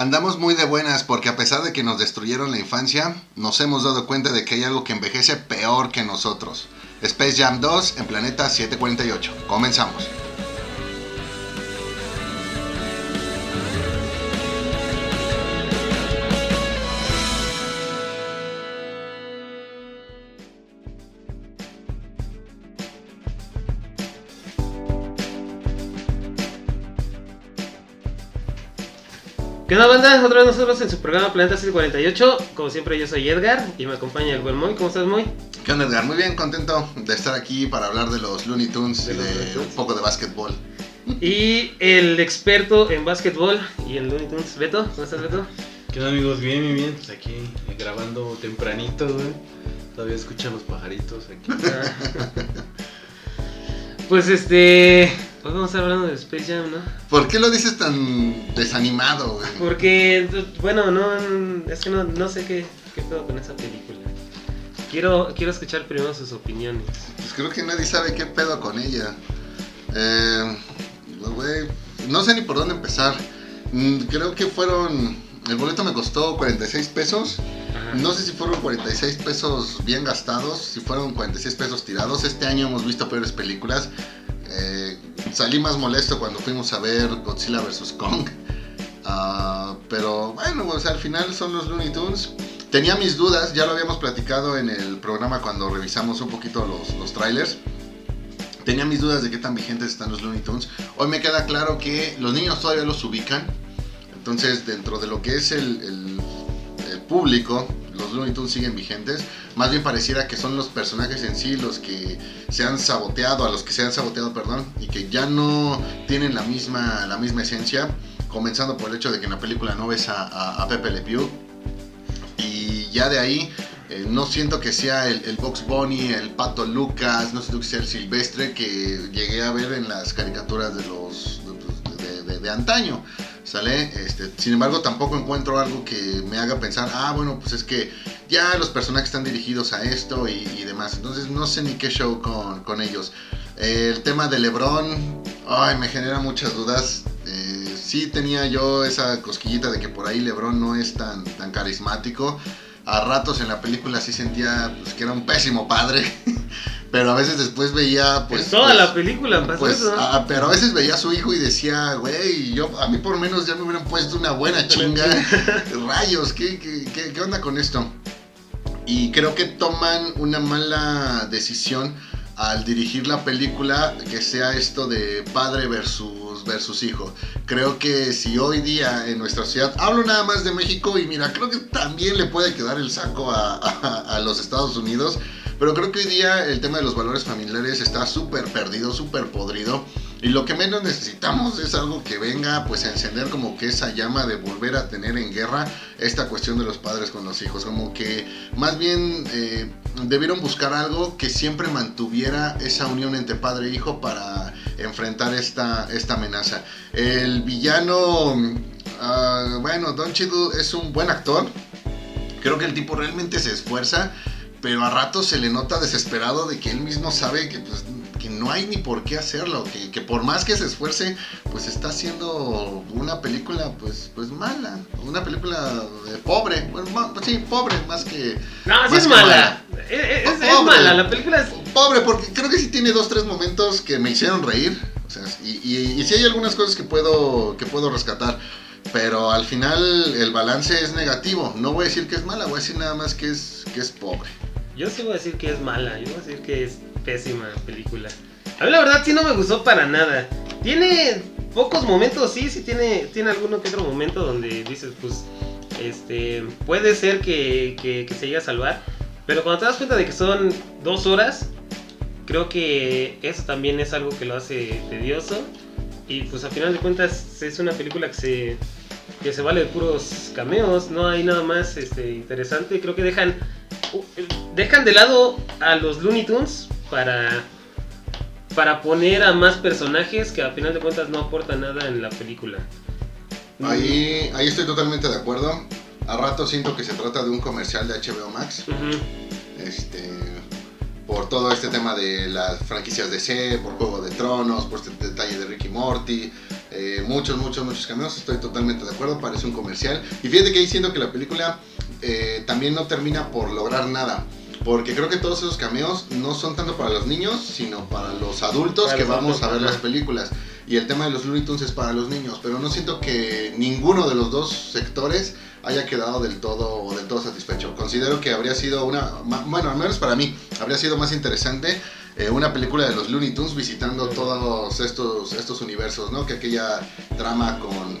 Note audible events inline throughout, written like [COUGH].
Andamos muy de buenas porque a pesar de que nos destruyeron la infancia, nos hemos dado cuenta de que hay algo que envejece peor que nosotros. Space Jam 2 en Planeta 748. Comenzamos. ¿Qué onda, banda? Otra vez nosotros en su programa Planeta 748. Como siempre, yo soy Edgar y me acompaña el buen Moy. ¿Cómo estás, Moy? ¿Qué onda, Edgar? Muy bien, contento de estar aquí para hablar de los Looney Tunes De y de Looney Tunes. un poco de básquetbol. Y el experto en básquetbol y en Looney Tunes, Beto. ¿Cómo estás, Beto? ¿Qué onda amigos? Bien, bien, bien. Pues aquí eh, grabando tempranito, güey. Todavía escuchan los pajaritos aquí. Ah. [LAUGHS] Pues este. Hoy vamos a estar hablando de Space Jam, ¿no? ¿Por qué lo dices tan desanimado, güey? Porque, bueno, no. Es que no, no sé qué, qué pedo con esa película. Quiero, quiero escuchar primero sus opiniones. Pues creo que nadie sabe qué pedo con ella. Eh, güey, no sé ni por dónde empezar. Mm, Creo que fueron. El boleto me costó 46 pesos. Ajá. No sé si fueron 46 pesos bien gastados, si fueron 46 pesos tirados. Este año hemos visto peores películas. Eh, salí más molesto cuando fuimos a ver Godzilla vs. Kong. Ah, pero bueno, o sea, al final son los Looney Tunes. Tenía mis dudas, ya lo habíamos platicado en el programa cuando revisamos un poquito los, los trailers. Tenía mis dudas de qué tan vigentes están los Looney Tunes. Hoy me queda claro que los niños todavía los ubican. Entonces, dentro de lo que es el, el- el público, los Looney Tunes siguen vigentes. Más bien pareciera que son los personajes en sí los que se han saboteado, a los que se han saboteado, perdón, y que ya no tienen la misma, la misma esencia. Comenzando por el hecho de que en la película no ves a, a- a Pepe Le Pew. Y ya de ahí, eh, no siento que sea el, el Box Bunny, el Pato Lucas, no siento que sea el Silvestre que llegué a ver en las caricaturas de los de, de- de antaño. ¿Sale? Este, sin embargo, tampoco encuentro algo que me haga pensar, ah, bueno, pues es que ya los personajes están dirigidos a esto y, demás. Entonces no sé ni qué show con, con ellos. El tema de Lebron, ay, me genera muchas dudas. Eh, sí tenía yo esa cosquillita de que por ahí Lebron no es tan, tan carismático. A ratos en la película sí sentía pues, que era un pésimo padre. [LAUGHS] Pero a veces después veía, pues. en toda pues, la película pasó pues, eso. ah, pero a veces veía a su hijo y decía, güey, yo a mí por lo menos ya me hubieran puesto una buena chinga. [LAUGHS] Rayos, ¿qué, qué, qué, qué onda con esto? Y creo que toman una mala decisión al dirigir la película que sea esto de padre versus, versus hijo. Creo que si hoy día en nuestra ciudad, hablo nada más de México y mira, creo que también le puede quedar el saco a, a- a los Estados Unidos, pero creo que hoy día el tema de los valores familiares está súper perdido, súper podrido. Y lo que menos necesitamos es algo que venga pues a encender como que esa llama de volver a tener en guerra esta cuestión de los padres con los hijos. Como que más bien eh, debieron buscar algo que siempre mantuviera esa unión entre padre e hijo para enfrentar esta, esta amenaza. El villano, ah, bueno, Don Cheadle es un buen actor. Creo que el tipo realmente se esfuerza, pero a ratos se le nota desesperado de que él mismo sabe que, pues, que no hay ni por qué hacerlo, que, que por más que se esfuerce, pues está haciendo una película pues, pues mala, una película eh, pobre, bueno, ma- pues sí, pobre más que... No, sí es que mala. Es, es- es mala. La película es. Pobre, porque creo que sí tiene dos, tres momentos que me hicieron reír. O sea, y, y, y sí hay algunas cosas que puedo, que puedo rescatar. Pero al final el balance es negativo. No voy a decir que es mala, voy a decir nada más que es, que es pobre. Yo sí voy a decir que es mala. Yo voy a decir que es pésima película. A mí la verdad sí no me gustó para nada. Tiene pocos momentos, sí, sí tiene, tiene alguno que otro momento donde dices, pues, este, puede ser que, que- que se llegue a salvar. Pero cuando te das cuenta de que son dos horas, creo que eso también es algo que lo hace tedioso. Y pues a final de cuentas es una película que se, que se vale de puros cameos, no hay nada más este, interesante. Creo que dejan, dejan de lado a los Looney Tunes para, para poner a más personajes que a final de cuentas no aportan nada en la película. Ahí, ahí estoy totalmente de acuerdo. A rato siento que se trata de un comercial de HBO Max. Este, por todo este tema de las franquicias de C, por Juego de Tronos, por este detalle de Ricky Morty. Eh, muchos, muchos, muchos cameos, estoy totalmente de acuerdo, parece un comercial. Y fíjate que ahí siento que la película eh, también no termina por lograr nada. Porque creo que todos esos cameos no son tanto para los niños, sino para los adultos Para que los vamos adultos, a ver las películas. Y el tema de los Looney Tunes es para los niños, pero no siento que ninguno de los dos sectores haya quedado del todo del todo satisfecho. Considero que habría sido una, bueno, al menos para mí, habría sido más interesante eh, una película de los Looney Tunes visitando todos estos, estos universos, ¿no? Que aquella trama con,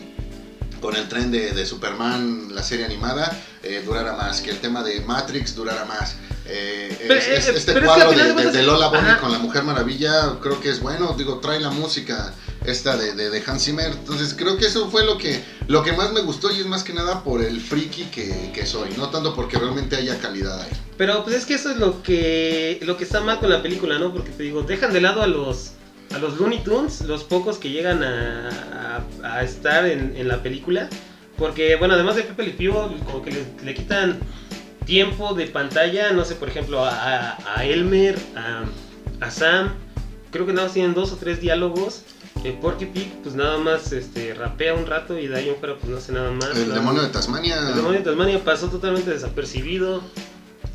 con el tren de, de Superman, la serie animada, eh, durara más, que el tema de Matrix durara más. Eh, Pero, es- es- eh, este pero es que cuadro de, Lola Ajá. con la Mujer Maravilla creo que es bueno, digo, trae la música esta de, de, Hans Zimmer, entonces creo que eso fue lo que, lo que más me gustó y es más que nada por el friki que, que soy, no tanto porque realmente haya calidad ahí. Pero pues es que eso es lo que lo que está mal con la película, ¿no? Porque te digo, dejan de lado a los a los Looney Tunes, los pocos que llegan a, a- a estar en, en la película. Porque, bueno, además de Pepe Le Pew, como que le, le quitan tiempo de pantalla, no sé, por ejemplo, a, a- Elmer, a, a Sam. Creo que nada más tienen dos o tres diálogos. Eh, Porky Pig, pues nada más este, rapea un rato y de ahí en fuera, pues no hace nada más. El Nada demonio de. Tasmania, El demonio de Tasmania pasó totalmente desapercibido.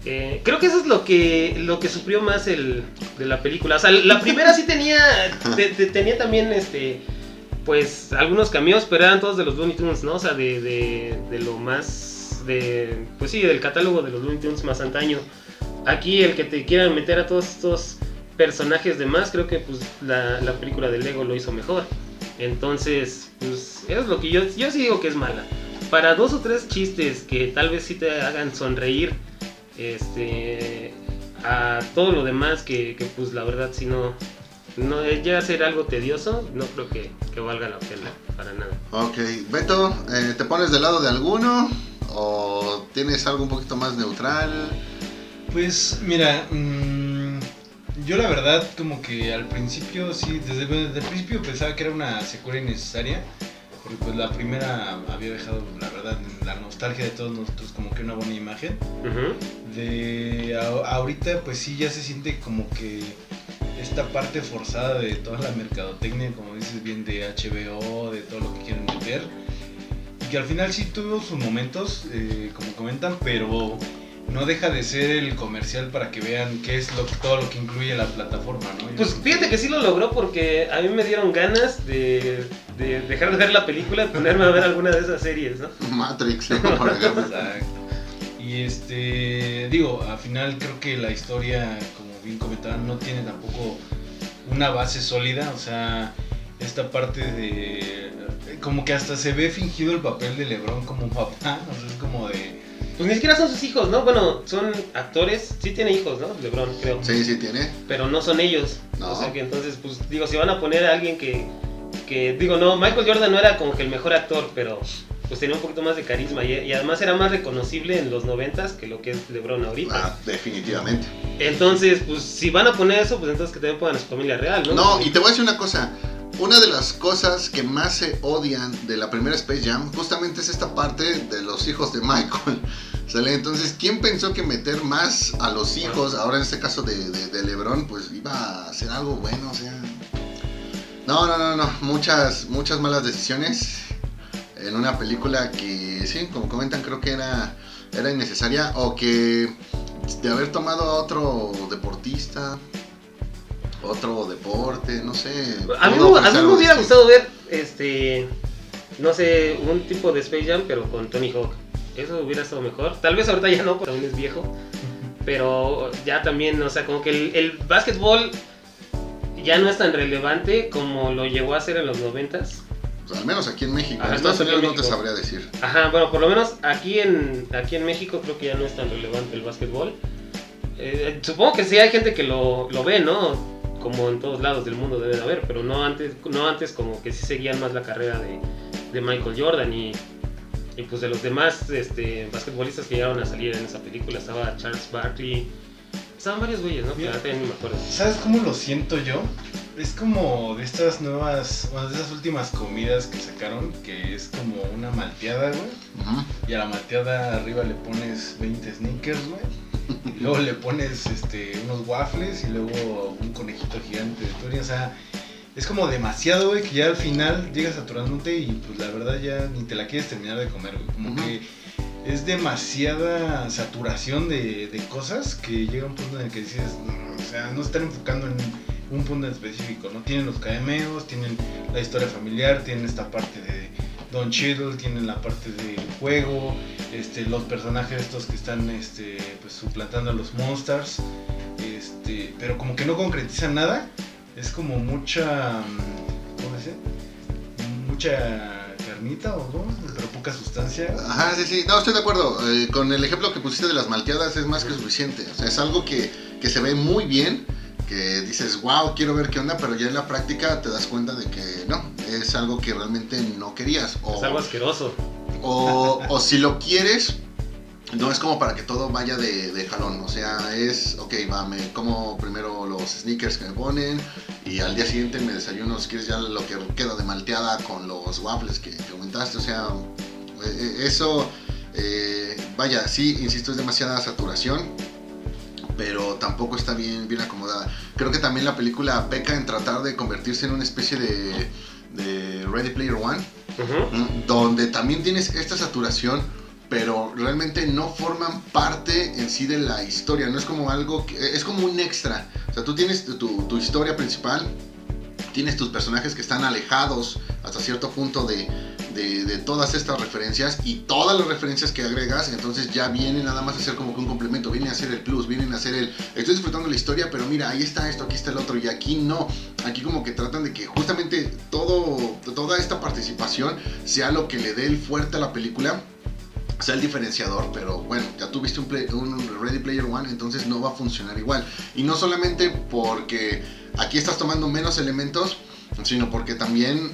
Eh, creo que eso es lo que lo que sufrió más el de la película. O sea, la primera sí tenía te- te- tenía también este pues algunos cameos, pero eran todos de los Looney Tunes, ¿no? O sea, de, de, de lo más de pues sí, del catálogo de los Looney Tunes más antaño. Aquí el que te quieran meter a todos estos personajes de más, creo que pues la, la película de Lego lo hizo mejor. Entonces, pues es lo que yo yo sí digo que es mala para dos o tres chistes que tal vez sí te hagan sonreír, este, a todo lo demás que, que, pues la verdad si no, no llega a ser algo tedioso, no creo que, que valga la pena para nada. Ok, Beto, eh, ¿te pones del lado de alguno? ¿O tienes algo un poquito más neutral? Pues mira, mm, yo la verdad como que al principio, sí, desde, desde el principio pensaba que era una secuela innecesaria. Porque pues la primera había dejado, la verdad, en la nostalgia de todos nosotros como que una buena imagen. De a- ahorita pues sí ya se siente como que esta parte forzada de toda la mercadotecnia, como dices bien, de HBO, de todo lo que quieren meter. Y que al final sí tuvo sus momentos, eh, como comentan, pero no deja de ser el comercial para que vean qué es lo, todo lo que incluye la plataforma, ¿no? Yo Pues fíjate que sí lo logró porque a mí me dieron ganas de, de dejar de ver la película y ponerme a ver alguna de esas series, ¿no? [LAUGHS] Matrix, ¿no? por ejemplo. Exacto. Y este, digo, al final creo que la historia, como bien comentaban, no tiene tampoco una base sólida, o sea, esta parte de, como que hasta se ve fingido el papel de Lebron como papá, o sea, es como de, Pues ni siquiera son sus hijos, ¿no? Bueno, son actores, sí tiene hijos, ¿no? LeBron, creo. Sí, sí tiene. pero no son ellos. No. O sea que entonces, pues digo, si van a poner a alguien que, que, digo, no, Michael Jordan no era como que el mejor actor, pero pues tenía un poquito más de carisma y, y además era más reconocible en los noventas que lo que es LeBron ahorita. Ah, definitivamente. Entonces, pues si van a poner eso, pues entonces que también pongan a su familia real, ¿no? No, y te voy a decir una cosa. Una de las cosas que más se odian de la primera Space Jam justamente es esta parte de los hijos de Michael. [LAUGHS] ¿Sale? Entonces, ¿quién pensó que meter más a los hijos, ahora en este caso de, LeBron, pues iba a ser algo bueno? O sea. No, no, no, no. Muchas, muchas malas decisiones en una película que, sí, como comentan, creo que era, era innecesaria. O que de haber tomado a otro deportista, otro deporte, no sé. A mí, a mí me hubiera gustado ver, este, no sé, un tipo de Space Jam, pero con Tony Hawk. Eso hubiera estado mejor. Tal vez ahorita ya no, porque también es viejo. Pero ya también, o sea, como que el, el básquetbol ya no es tan relevante como lo llegó a ser en los noventas. Pues, al menos aquí en México. Ajá, en Estados Unidos no te sabría decir. Ajá, bueno, por lo menos aquí en, aquí en México creo que ya no es tan relevante el básquetbol. Eh, supongo que sí hay gente que lo, lo ve, ¿no? Como en todos lados del mundo debe de haber, pero no antes, no antes como que sí seguían más la carrera de, de Michael Jordan y, y pues de los demás este, basquetbolistas que llegaron a salir en esa película. Estaba Charles Barkley, estaban varios güeyes, ¿no? Que Mira. ahorita ya ni me acuerdo. ¿Sabes cómo lo siento yo? Es como de estas nuevas, bueno, de esas últimas comidas que sacaron, que es como una malteada, güey. Ujú. Y a la malteada arriba le pones 20 sneakers, güey. [LAUGHS] Luego le pones este, unos waffles y luego un conejito gigante de Turing. O sea, es como demasiado, güey, que ya al final llegas saturándote y pues la verdad ya ni te la quieres terminar de comer, güey. Como que es demasiada saturación de, de cosas que llega un punto en el que dices, "No, o sea, no se están enfocando en un punto en específico, ¿no? Tienen los cameos, tienen la historia familiar, tienen esta parte de Don Cheadle, tienen la parte del juego, este, los personajes estos que están este, pues, suplantando a los monsters, este, pero como que no concretizan nada, es como mucha, mm, ¿cómo dice? Mucha carnita o no, pero poca sustancia. Ajá, sí, sí. No, estoy de acuerdo. Eh, con el ejemplo que pusiste de las malteadas es más que suficiente. O sea, es algo que, que se ve muy bien, que dices, wow, quiero ver qué onda, pero ya en la práctica te das cuenta de que no, es algo que realmente no querías. O, Es algo asqueroso. O, si lo quieres, no es como para que todo vaya de, jalón. O sea, es, ok, va, me como primero los sneakers que me ponen y al día siguiente me desayuno, si quieres, ya lo que queda de malteada con los waffles que, que aumentaste. O sea, eh, eso, eh, vaya, sí, insisto, es demasiada saturación. Pero tampoco está bien, bien acomodada. Creo que también la película peca en tratar de convertirse en una especie de Ready Player One. Donde también tienes esta saturación, pero realmente no forman parte en sí de la historia, no es como algo, que, es como un extra, o sea, tú tienes tu, tu historia principal, tienes tus personajes que están alejados hasta cierto punto de, de, todas estas referencias y todas las referencias que agregas, entonces ya vienen nada más a ser como que un complemento, vienen a ser el plus, vienen a ser el, estoy disfrutando la historia, pero mira, ahí está esto, aquí está el otro, y aquí no, aquí como que tratan de que justamente todo, toda esta participación sea lo que le dé el fuerte a la película, sea el diferenciador, pero bueno, ya tuviste un, Ready Player One, entonces no va a funcionar igual. Y no solamente porque aquí estás tomando menos elementos, sino porque también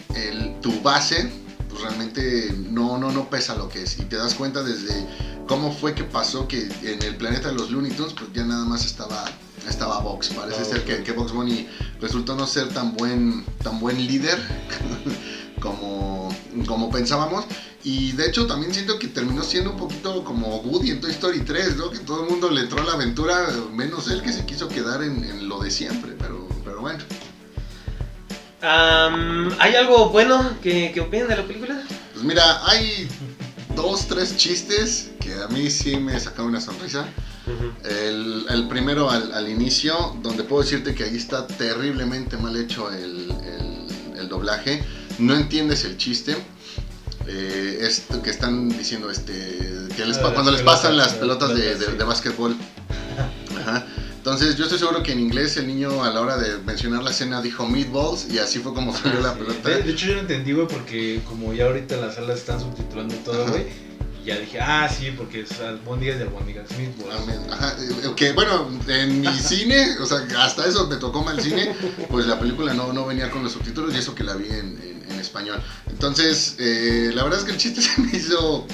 tu base pues realmente no, no, no pesa lo que es. Y te das cuenta desde cómo fue que pasó que en el planeta de los Looney Tunes, pues ya nada más estaba, estaba Box. Parece Ah, ser que, que Box Bunny resultó no ser tan buen, tan buen líder [LAUGHS] como, como pensábamos. Y de hecho también siento que terminó siendo un poquito como Woody en Toy Story 3, ¿no? Que todo el mundo le entró a la aventura, menos él que se quiso quedar en, en lo de siempre, pero, pero bueno. ¿Hay algo bueno que, que opinen de la película? Pues mira, hay dos, tres chistes que a mí sí me sacaron una sonrisa. El, el primero al, al inicio, donde puedo decirte que ahí está terriblemente mal hecho el, el- el doblaje. No entiendes el chiste. Eh, esto que están diciendo, este, que les, Ah, cuando les pelotas, pasan las pelotas de, de, sí. de básquetbol. [LAUGHS] Ajá. Entonces yo estoy seguro que en inglés el niño a la hora de mencionar la escena dijo meatballs y así fue como salió la sí. pelota. De, de hecho yo no entendí, güey, porque como ya ahorita las salas están subtitulando todo, güey. Y ya dije, ah, sí, porque es albóndigas de albóndigas, meatballs. Ajá, eh, que bueno, en mi [LAUGHS] cine, o sea, hasta eso me tocó mal cine, pues la película no, no venía con los subtítulos y eso que la vi en, en- en español. Entonces, eh, la verdad es que el chiste [LAUGHS] se me hizo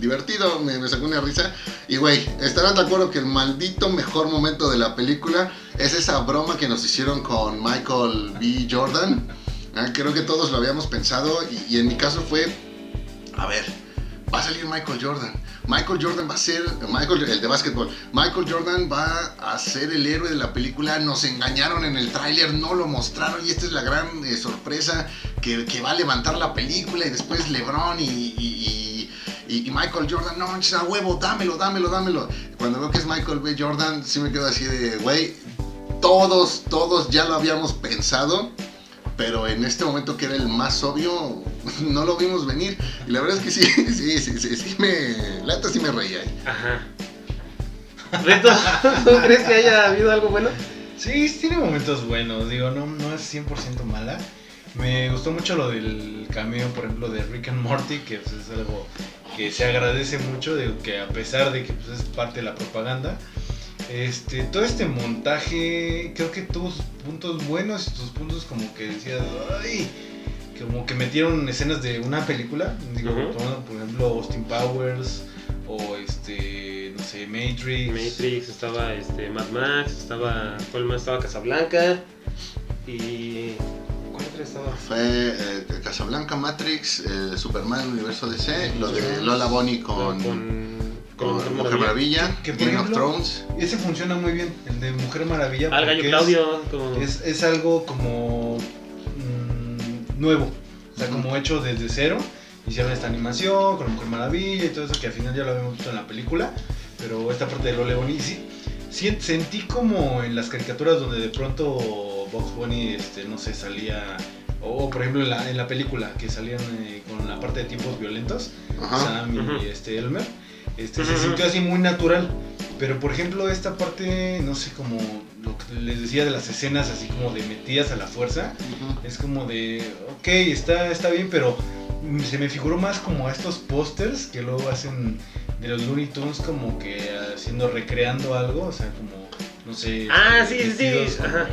divertido, me, sacó una risa. Y güey, estarán de acuerdo que el maldito mejor momento de la película es esa broma que nos hicieron con Michael B. Jordan. Ah, Creo que todos lo habíamos pensado y, en mi caso fue, a ver, va a salir Michael Jordan. Michael Jordan va a ser, Michael, el de básquetbol, Michael Jordan va a ser el héroe de la película. Nos engañaron en el tráiler, no lo mostraron y esta es la gran eh, sorpresa que, va a levantar la película y después LeBron y- y Michael Jordan, no manches a huevo, dámelo, dámelo, dámelo. Cuando veo que es Michael B. Jordan, sí me quedo así de, güey, todos, todos ya lo habíamos pensado pero en este momento que era el más obvio, [LAUGHS] no lo vimos venir. Y la verdad es que sí, [LAUGHS] sí, sí, sí, sí me, la neta sí me reía. Ajá. [LAUGHS] Reto, ¿tú crees que haya habido algo bueno? Sí, tiene momentos buenos, digo, no, no es 100% mala. Me gustó mucho lo del cameo, por ejemplo, de Rick and Morty, que pues, es algo que se agradece mucho, de que a pesar de que pues, es parte de la propaganda, este, todo este montaje creo que tuvo sus puntos buenos y sus puntos como que decías, ay, como que metieron escenas de una película, digo, tomando, por ejemplo, Austin Powers o este, no sé, Matrix. Matrix, estaba este, Mad Max, estaba. ¿Cuál más? Estaba Casablanca. Y. Fue eh, Casablanca, Matrix, eh, Superman, Universo DC, lo de Lola Bonnie con, con, con con Mujer Maravilla, Que, por Game of ejemplo, Thrones. Ese funciona muy bien, el de Mujer Maravilla. Al gallo Claudio. como- Es, es, algo como. nuevo. O sea, como hecho desde cero. Hicieron esta animación con Mujer Maravilla y todo eso que al final ya lo habíamos visto en la película. Pero esta parte de Lole Bonnie, sí, sí, sentí como en las caricaturas donde de pronto Box Bunny, este, no sé, salía... O por ejemplo en la, en la película que salían eh, con la parte de tiempos violentos, Ajá. Sam y Ujú. este Elmer, este, Ujú, se ujú. sintió así muy natural. Pero por ejemplo esta parte, no sé, como lo que les decía de las escenas así como de metidas a la fuerza, Ujú. es como de, ok, está, está bien, pero se me figuró más como a estos pósters que luego hacen de los Looney Tunes como que haciendo, recreando algo, o sea, como, no sé. Ah, sí, sí, como- ajá.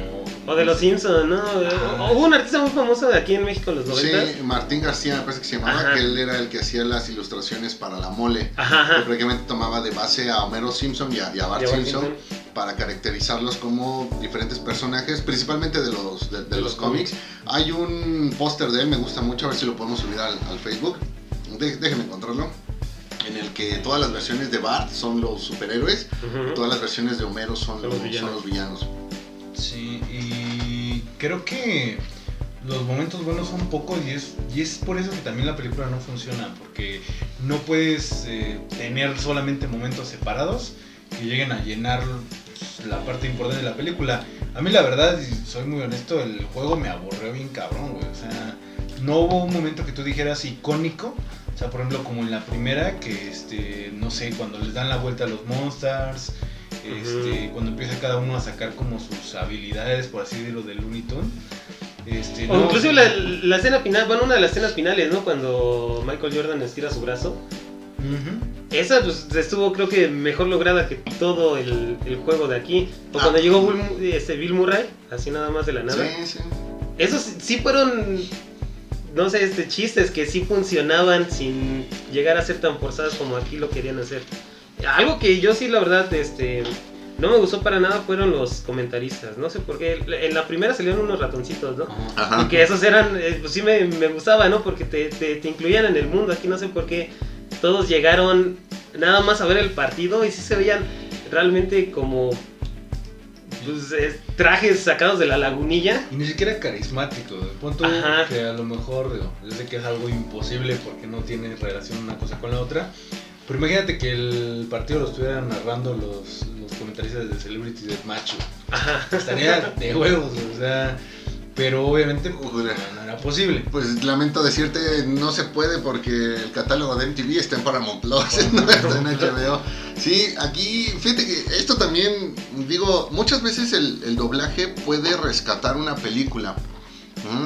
O de los Simpsons, ¿no? Ajá. Hubo un artista muy famoso de aquí en México en los 90. Sí, Martín García me parece que se llamaba, Ajá. que él era el que hacía las ilustraciones para la mole. Ajá, Que prácticamente tomaba de base a Homero Simpson y a, y a Bart De Bart Simpson Simpson. para caracterizarlos como diferentes personajes, principalmente de los, de, de los cómics. Hay un póster de él, me gusta mucho, a ver si lo podemos subir al, al Facebook. De- déjenme encontrarlo. En el que todas las versiones de Bart son los superhéroes, Ujú. todas las versiones de Homero son, Son los, los villanos. son los villanos. Sí, y creo que los momentos buenos son pocos y es, y es por eso que también la película no funciona, porque no puedes eh, tener solamente momentos separados que lleguen a llenar pues, la parte importante de la película. A mí la verdad, y soy muy honesto, el juego me aburrió bien cabrón, güey. O sea, no hubo un momento que tú dijeras icónico. O sea, por ejemplo, como en la primera, que este, no sé, cuando les dan la vuelta a los Monsters, este, cuando empieza cada uno a sacar como sus habilidades, por así decirlo, de Looney Tunes. Este, no, inclusive la, la escena final, bueno, una de las escenas finales, ¿no? Cuando Michael Jordan estira su brazo. Ujú. Esa pues estuvo creo que mejor lograda que todo el, el juego de aquí. O Ah. cuando llegó Bill, este, Bill Murray, así nada más de la nada. Sí, sí. Esos sí- sí fueron, no sé, este, chistes que sí funcionaban sin llegar a ser tan forzadas como aquí lo querían hacer. Algo que yo sí, la verdad, este, no me gustó para nada fueron los comentaristas. No sé por qué. En la primera salieron unos ratoncitos, ¿no? Ajá. Y que esos eran, eh, pues sí me, me gustaba, ¿no? Porque te, te, te incluían en el mundo. Aquí no sé por qué todos llegaron nada más a ver el partido y sí se veían realmente como pues, eh, trajes sacados de la lagunilla. Y ni siquiera carismático. De punto que a lo mejor, digo, yo sé que es algo imposible porque no tiene relación una cosa con la otra. Pero imagínate que el partido lo estuvieran narrando los, los comentaristas de Celebrity güey. Ajá. Estaría de huevos, o sea. Pero obviamente pues, no, era posible. Pues lamento decirte, no se puede porque el catálogo de MTV está en Paramount Plus, [LAUGHS] no está en HBO. Sí, aquí, fíjate que esto también, digo, muchas veces el, el doblaje puede rescatar una película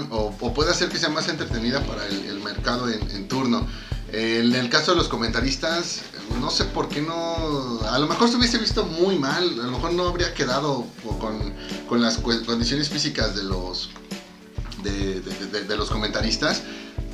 o, o puede hacer que sea más entretenida para el, el mercado en, en turno. Eh, En el caso de los comentaristas, no sé por qué no. A lo mejor se hubiese visto muy mal, a lo mejor no habría quedado con, con las condiciones físicas de los, de, de- de- de los comentaristas.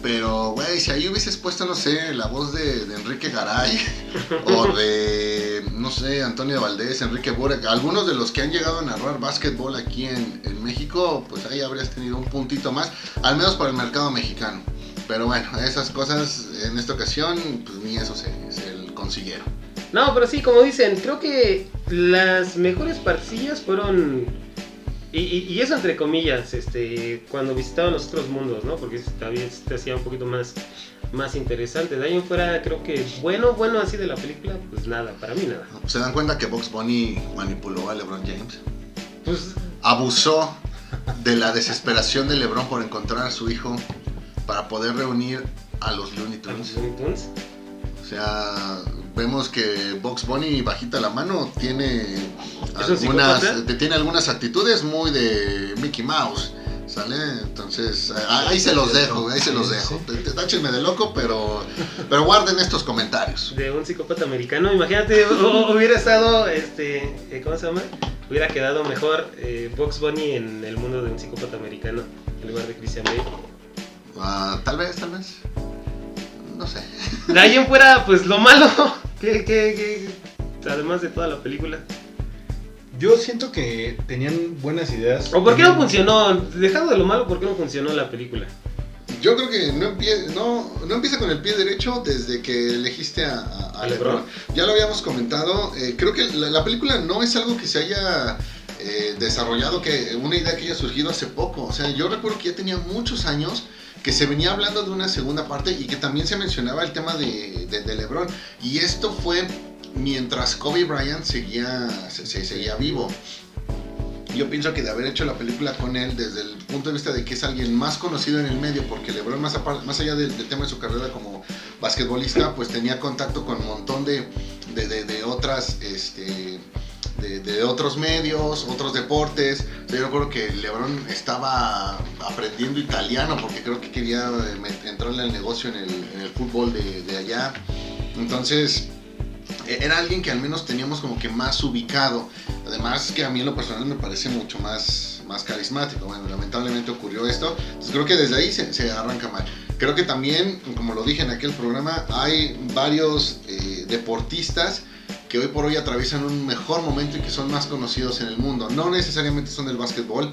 Pero, güey, si ahí hubieses puesto, no sé, la voz de, de Enrique Garay [LAUGHS] o de, no sé, Antonio Valdés, Enrique Burek, algunos de los que han llegado a narrar básquetbol aquí en, en México, pues ahí habrías tenido un puntito más, al menos para el mercado mexicano. Pero bueno, esas cosas en esta ocasión, pues ni eso se, se consiguieron. No, pero sí, como dicen, creo que las mejores partillas fueron. Y, y- y eso entre comillas, este, cuando visitaban los otros mundos, ¿no? Porque todavía te hacía un poquito más, más interesante. De ahí en fuera, creo que bueno, bueno así de la película, pues nada, para mí nada. ¿Se dan cuenta que Box Bunny manipuló a LeBron James? Pues abusó de la desesperación de LeBron por encontrar a su hijo para poder reunir a los Looney a los Tunes. Looney Tunes. O sea, vemos que Box Bunny bajita la mano tiene ¿Es un algunas tiene algunas actitudes muy de Mickey Mouse. ¿Sale? Entonces, ahí se los dejo, ahí se los dejo. Táchenme de loco, pero, pero guarden estos comentarios. De un psicópata americano. Imagínate, hu- hubiera estado, este, eh, ¿cómo se llama? Hubiera quedado mejor eh, Box Bunny en el mundo de un psicópata americano en lugar de Christian Bale. Ah, tal vez, tal vez. No sé. De ahí en fuera, pues lo malo. que, que, que, además de toda la película. Yo siento que tenían buenas ideas. ¿O por qué no funcionó? Dejando de lo malo, ¿por qué no funcionó la película? Yo creo que no, empie- no, no empieza con el pie derecho desde que elegiste a, a- a ¿A LeBron. LeBron? Ya lo habíamos comentado. eh, creo que la, la película no es algo que se haya eh, desarrollado, que una idea que haya surgido hace poco. O sea, yo recuerdo que ya tenía muchos años que se venía hablando de una segunda parte y que también se mencionaba el tema de, de, LeBron. Y esto fue mientras Kobe Bryant seguía, se, se- seguía vivo. Yo pienso que de haber hecho la película con él desde el punto de vista de que es alguien más conocido en el medio, porque LeBron más, más allá del, del tema de su carrera como basquetbolista, pues tenía contacto con un montón de, de, de- de otras, este, de, otros medios, otros deportes. Yo recuerdo que LeBron estaba aprendiendo italiano porque creo que quería eh, entrarle al negocio en el, en el fútbol de, de allá. Entonces, e- era alguien que al menos teníamos como que más ubicado. Además que a mí en lo personal me parece mucho más, más carismático. Bueno, lamentablemente ocurrió esto. Entonces creo que desde ahí se, se arranca mal. Creo que también, como lo dije en aquel programa, hay varios eh, deportistas que hoy por hoy atraviesan un mejor momento y que son más conocidos en el mundo. No necesariamente son del básquetbol.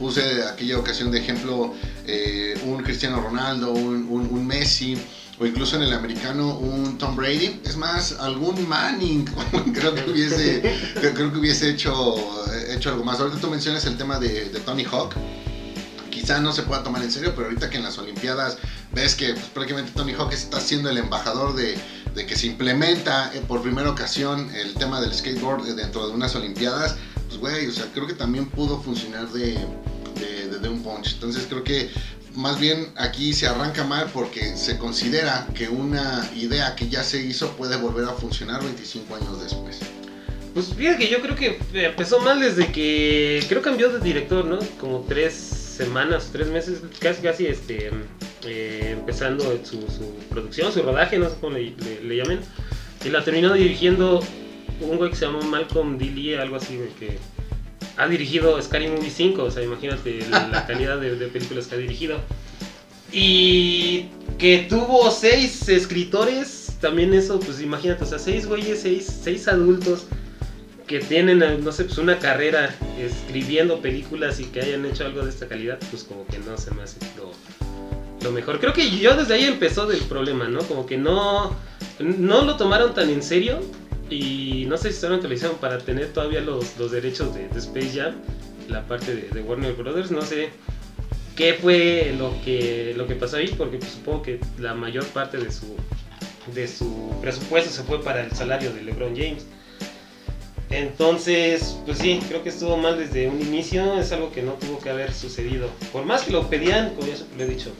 Puse aquella ocasión de ejemplo eh, un Cristiano Ronaldo, un, un- Messi, o incluso en el americano un Tom Brady. Es más, algún Manning [LAUGHS] creo que hubiese, creo, que hubiese hecho, hecho algo más. Ahorita tú mencionas el tema de, de Tony Hawk. Quizá no se pueda tomar en serio, pero ahorita que en las Olimpiadas ves que pues, prácticamente Tony Hawk está siendo el embajador de, de que se implementa eh, por primera ocasión el tema del skateboard eh, dentro de unas Olimpiadas, pues güey, o sea, creo que también pudo funcionar de, de, un punch. Entonces creo que más bien aquí se arranca mal porque se considera que una idea que ya se hizo puede volver a funcionar 25 años después. Pues fíjate que yo creo que empezó mal desde que creo cambió de director, ¿no? Como tres semanas, tres meses, casi casi este eh, empezando su, su producción, su rodaje, no sé cómo le, le- le llamen. Y la terminó dirigiendo un güey que se llama Malcolm D. Algo así, güey, que ha dirigido Scary Movie 5, o sea, imagínate la, la [LAUGHS] calidad de, de películas que ha dirigido. Y que tuvo seis escritores, también eso, pues imagínate, o sea, seis güeyes, seis, seis adultos que tienen, eh, no sé, pues una carrera escribiendo películas y que hayan hecho algo de esta calidad, pues como que no se me hace lo, lo mejor. Creo que yo desde ahí empezó del problema, ¿no? Como que no, no lo tomaron tan en serio y no sé si estaban utilizaron para tener todavía los, los derechos de, Space Jam, la parte de, Warner Brothers, no sé qué fue lo que, lo que pasó ahí, porque pues, supongo que la mayor parte de su, de su presupuesto se fue para el salario de LeBron James. Entonces, pues sí, creo que estuvo mal desde un inicio, es algo que no tuvo que haber sucedido. Por más que lo pedían, como ya lo he dicho,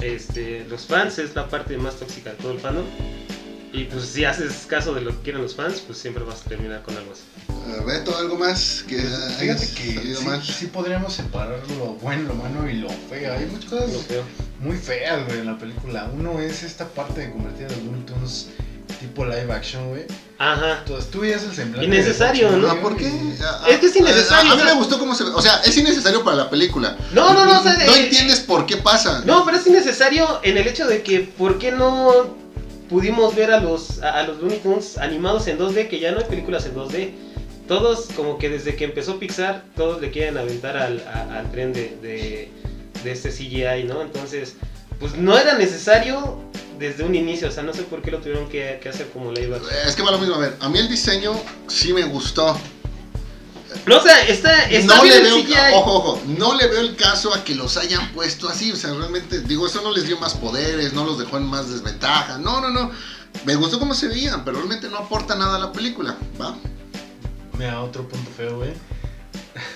este, los fans es la parte más tóxica de todo el fandom. Y pues si haces caso de lo que quieren los fans, pues siempre vas a terminar con algo así. Beto, ¿algo más que Fíjate que sí, mal? sí podríamos separar lo bueno, lo malo y lo feo. Hay muchas cosas feo. muy feas, güey, en la película. Uno es esta parte de convertir a los Looney Tunes tipo live action, güey. Ajá. Entonces tú veías el semblante. Innecesario, ¿no? Ah, ¿por qué? y- Ah, Es que es innecesario, A, a mí me gustó cómo se ve. O sea, es innecesario para la película. No, no, no, o sea, No eh, entiendes por qué pasa. No, pero es innecesario en el hecho de que ¿por qué no pudimos ver a los a, a los Looney Tunes animados en 2D que ya no hay películas en 2D? Todos como que desde que empezó Pixar todos le quieren aventar al, a- al tren de, de, de este CGI, ¿no? Entonces, pues no era necesario desde un inicio, o sea, no sé por qué lo tuvieron que, que hacer como live action. Es que va lo mismo. A ver, a mí el diseño sí me gustó. No, o sea, está, está no bien le el veo, CGI. ojo, ojo, no le veo el caso a que los hayan puesto así, o sea, realmente, digo, eso no les dio más poderes, no los dejó en más desventaja, no, no, no, me gustó cómo se veían, pero realmente no aporta nada a la película, ¿va? Mira, otro punto feo, güey.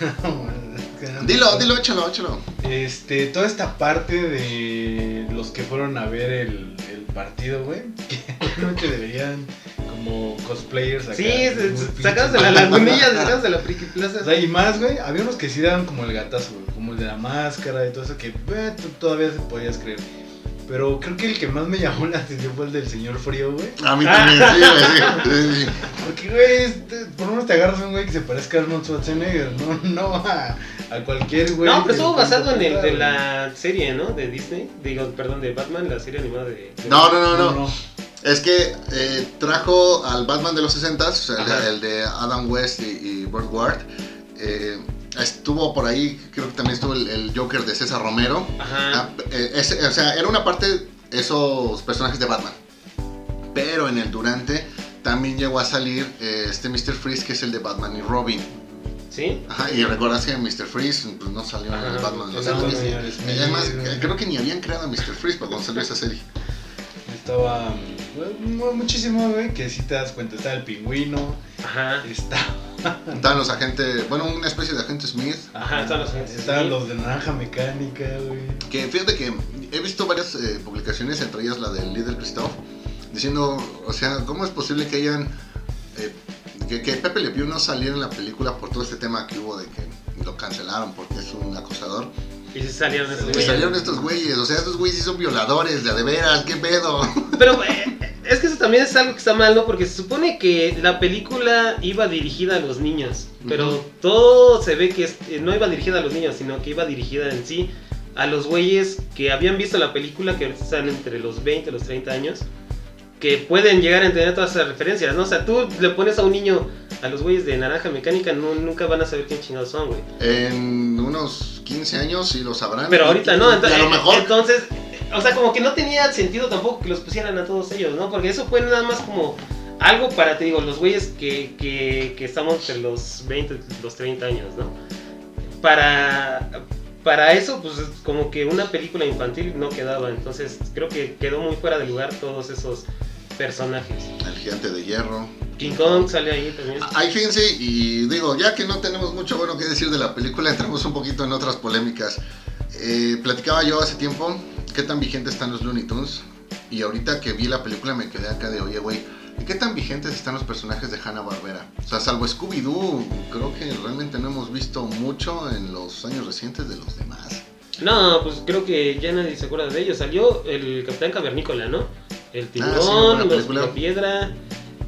[LAUGHS] Dilo, dilo, échalo, échalo. Este, toda esta parte de los que fueron a ver el partido, güey, que realmente deberían como cosplayers acá. Sí, sacados de la lagunilla, sacados de la Friki Plaza. O sea, y más, güey, había unos que sí daban como el gatazo, güey, como el de la máscara y todo eso que eh, tú todavía se podías creer. Pero creo que el que más me llamó la atención fue el del señor frío, güey. A mí también, sí, sí. Porque, güey, este, por lo menos te agarras a un güey que se parezca a Arnold Schwarzenegger, no, no a, a cualquier güey. No, pero estuvo basado en el de la serie, ¿no? De Disney. Digo, perdón, de Batman, la serie animada de. de- No, no, no, no, es que eh, trajo al Batman de los 60s, o sea, el, de Adam West y, y Burt Ward, eh, estuvo por ahí, creo que también estuvo el, el Joker de César Romero, Ajá. Ah, eh, o sea, era una parte esos personajes de Batman. Pero en el durante también llegó a salir eh, este Mr. Freeze que es el de Batman y Robin. ¿Sí? Ajá, y recuerdas que Mr. Freeze pues, no salió en el Ajá, Batman de los no, 70s. señor Smith, Además, creo que ni habían creado a Mr. Freeze para cuando salió esa serie. Estaba mu- muchísimo, güey, que si te das cuenta, estaba el pingüino, Ajá. estaba, Estaban los agentes, bueno, una especie de agente Smith. Ajá, están los agentes estaban Smith. los de naranja mecánica, güey. Que fíjate que he visto varias eh, publicaciones, entre ellas la del líder Christoph, diciendo, o sea, ¿cómo es posible que hayan. eh, que, que Pepe Le Pew no saliera en la película por todo este tema que hubo de que lo cancelaron porque es un acosador? Y sí salieron Y güeyes. salieron estos güeyes, o sea, estos güeyes sí son violadores, de a de veras, qué pedo. Pero eh, es que eso también es algo que está mal, ¿no? Porque se supone que la película iba dirigida a los niños, pero Ujú. todo se ve que eh, no iba dirigida a los niños, sino que iba dirigida en sí a los güeyes que habían visto la película, que ahorita están entre los 20 y los 30 años, que pueden llegar a entender todas esas referencias, ¿no? O sea, tú le pones a un niño a los güeyes de naranja mecánica, no, nunca van a saber quién chingados son, güey. En unos 15 años sí lo sabrán. Pero ahorita no, entonces, a lo mejor. entonces, o sea, como que no tenía sentido tampoco que los pusieran a todos ellos, ¿no? Porque eso fue nada más como algo para, te digo, los güeyes que, que, que estamos entre los 20 y los 30 años, ¿no? Para, para eso, pues es como que una película infantil no quedaba, entonces creo que quedó muy fuera de lugar todos esos personajes. El gigante de hierro. King Kong sale ahí también. Ay, fíjense, y digo, ya que no tenemos mucho bueno que decir de la película, entramos un poquito en otras polémicas. Eh, platicaba yo hace tiempo qué tan vigentes están los Looney Tunes. Y ahorita que vi la película me quedé acá de, oye, güey, ¿y qué tan vigentes están los personajes de Hanna-Barbera? O sea, salvo Scooby-Doo, creo que realmente no hemos visto mucho en los años recientes de los demás. No, pues creo que ya nadie se acuerda de ellos. Salió el Capitán Cavernícola, ¿no? El Ah, sí, tiburón, buena los película. piedra.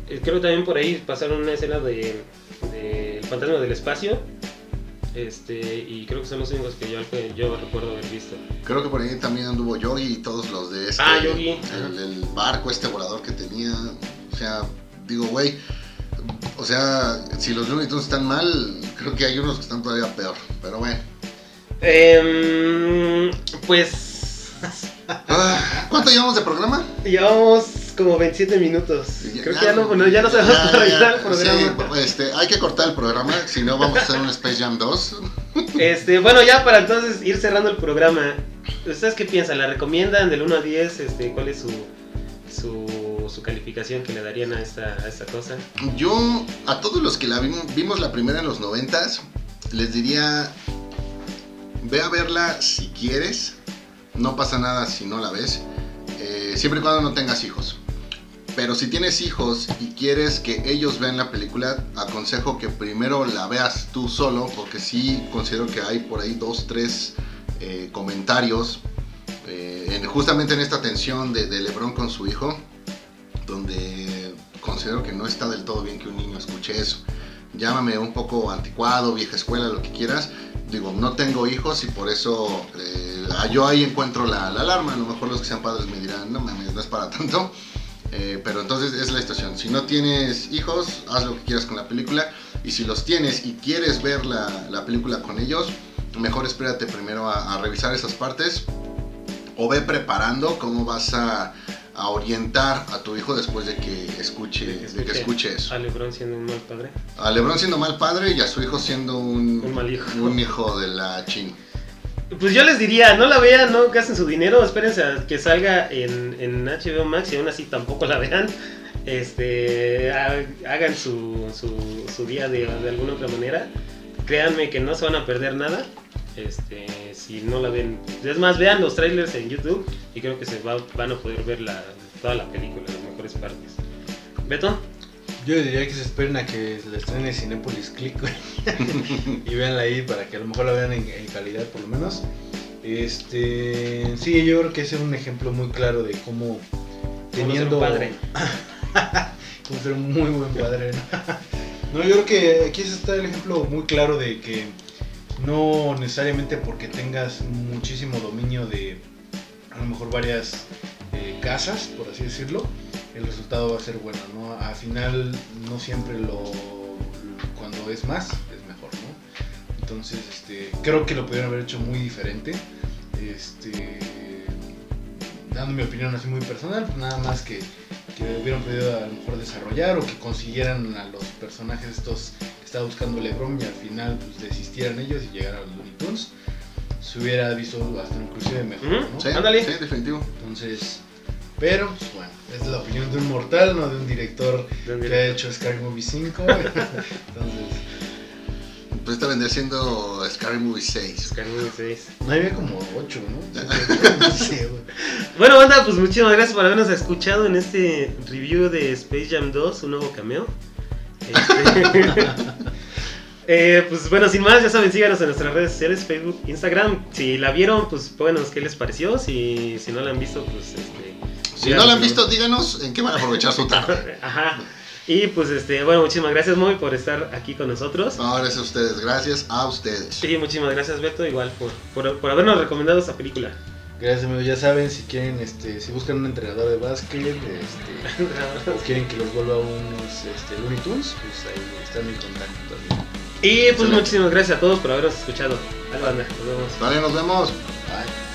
Eh, Creo también por ahí pasaron una escena de, de El fantasma del espacio. Este, y creo que son los únicos que yo, que yo recuerdo haber visto. Creo que por ahí también anduvo Yogi y todos los de este. Ah, Yogi. El, el barco, este volador que tenía. O sea, digo, güey. O sea, si los Looney Tunes están mal, creo que hay unos que están todavía peor. Pero bueno. Em, pues Ah, ¿Cuánto llevamos de programa? llevamos como 27 minutos. Creo que ya no, bueno, ya no se va a el programa. sí, este, hay que cortar el programa, si no vamos a hacer un Space Jam 2. Este, bueno, ya para entonces ir cerrando el programa, ¿ustedes qué piensan? ¿La recomiendan del 1 al 10? Este, ¿Cuál es su, su, su calificación que le darían a esta, a esta cosa? Yo, a todos los que la vimos, vimos la primera en los noventas, les diría, ve a verla si quieres, no pasa nada si no la ves, eh, siempre y cuando no tengas hijos. Pero si tienes hijos y quieres que ellos vean la película, aconsejo que primero la veas tú solo, porque sí considero que hay por ahí dos, tres eh, comentarios, eh, en- justamente en esta tensión de, de Lebron con su hijo, donde considero que no está del todo bien que un niño escuche eso. Llámame un poco anticuado, vieja escuela, lo que quieras. Digo, no tengo hijos y por eso eh, yo ahí encuentro la, la alarma. A lo mejor los que sean padres me dirán, no mames, no es para tanto. Eh, pero entonces es la situación. Si no tienes hijos, haz lo que quieras con la película. Y si los tienes y quieres ver la, la película con ellos, mejor espérate primero a revisar esas partes. O ve preparando cómo vas a, a orientar a tu hijo después de que escuche, de que escuche eso. A LeBron siendo un mal padre. A Lebron siendo mal padre y a su hijo siendo un, Un mal hijo. un hijo de la chin. Pues yo les diría, no la vean, no gasten su dinero, espérense a que salga en, en HBO Max y aún así tampoco la vean. Este, ha- hagan su, su, su día de, de alguna otra manera. Créanme que no se van a perder nada. Este, si no la ven, es más, vean los trailers en YouTube y creo que se va- van a poder ver la, toda la película, las mejores partes. Beto, Yo diría que se esperen a que la estrene Cinepolis Click, [LAUGHS] y véanla ahí para que a lo mejor la vean en, en calidad por lo menos. Este, sí, yo creo que ese es un ejemplo muy claro de cómo ser un teniendo padre. [LAUGHS] como ser un muy buen padre. [LAUGHS] No, yo creo que aquí está el ejemplo muy claro de que no necesariamente porque tengas muchísimo dominio de a lo mejor varias eh, casas, por así decirlo, el resultado va a ser bueno, ¿no? Al final no siempre lo cuando es más es mejor, ¿no? Entonces, este, creo que lo pudieron haber hecho muy diferente. Este, dando mi opinión así muy personal, pues nada más que, que hubieran podido a lo mejor desarrollar o que consiguieran a los personajes estos estaba buscando LeBron y al final pues desistieran ellos y llegaran a los Looney Tunes, se hubiera visto hasta inclusive mejor. ¿no? Sí, Ándale. sí, definitivo. Entonces, pero pues bueno, es la opinión de un mortal, no de un director un que ha hecho Scary Movie 5. [LAUGHS] Entonces, Pues esta vendría siendo Scary Movie 6. Sky Movie 6. no había como 8, ¿no? [LAUGHS] Sé, güey. Bueno, banda, pues muchísimas gracias por habernos escuchado en este review de Space Jam 2, un nuevo cameo. Este, [LAUGHS] eh, pues bueno, sin más, ya saben, síganos en nuestras redes sociales, Facebook, Instagram. Si la vieron, pues pónganos qué les pareció. Si, si no la han visto, pues este. Si no la han visto, díganos en qué van a aprovechar su tarde. [LAUGHS] Ajá. Y pues este, bueno, muchísimas gracias Moy por estar aquí con nosotros. No, gracias a ustedes, gracias a ustedes. Sí, muchísimas gracias Beto, igual por, por, por habernos recomendado esta película. Gracias amigos, ya saben, si quieren, este, si buscan un entrenador de básquet, este, [LAUGHS] o quieren que los vuelva unos este, Looney Tunes, pues ahí está mi contacto también. Y pues Excelente. muchísimas gracias a todos por habernos escuchado. Vale, banda, nos vemos. Vale, nos vemos. Bye.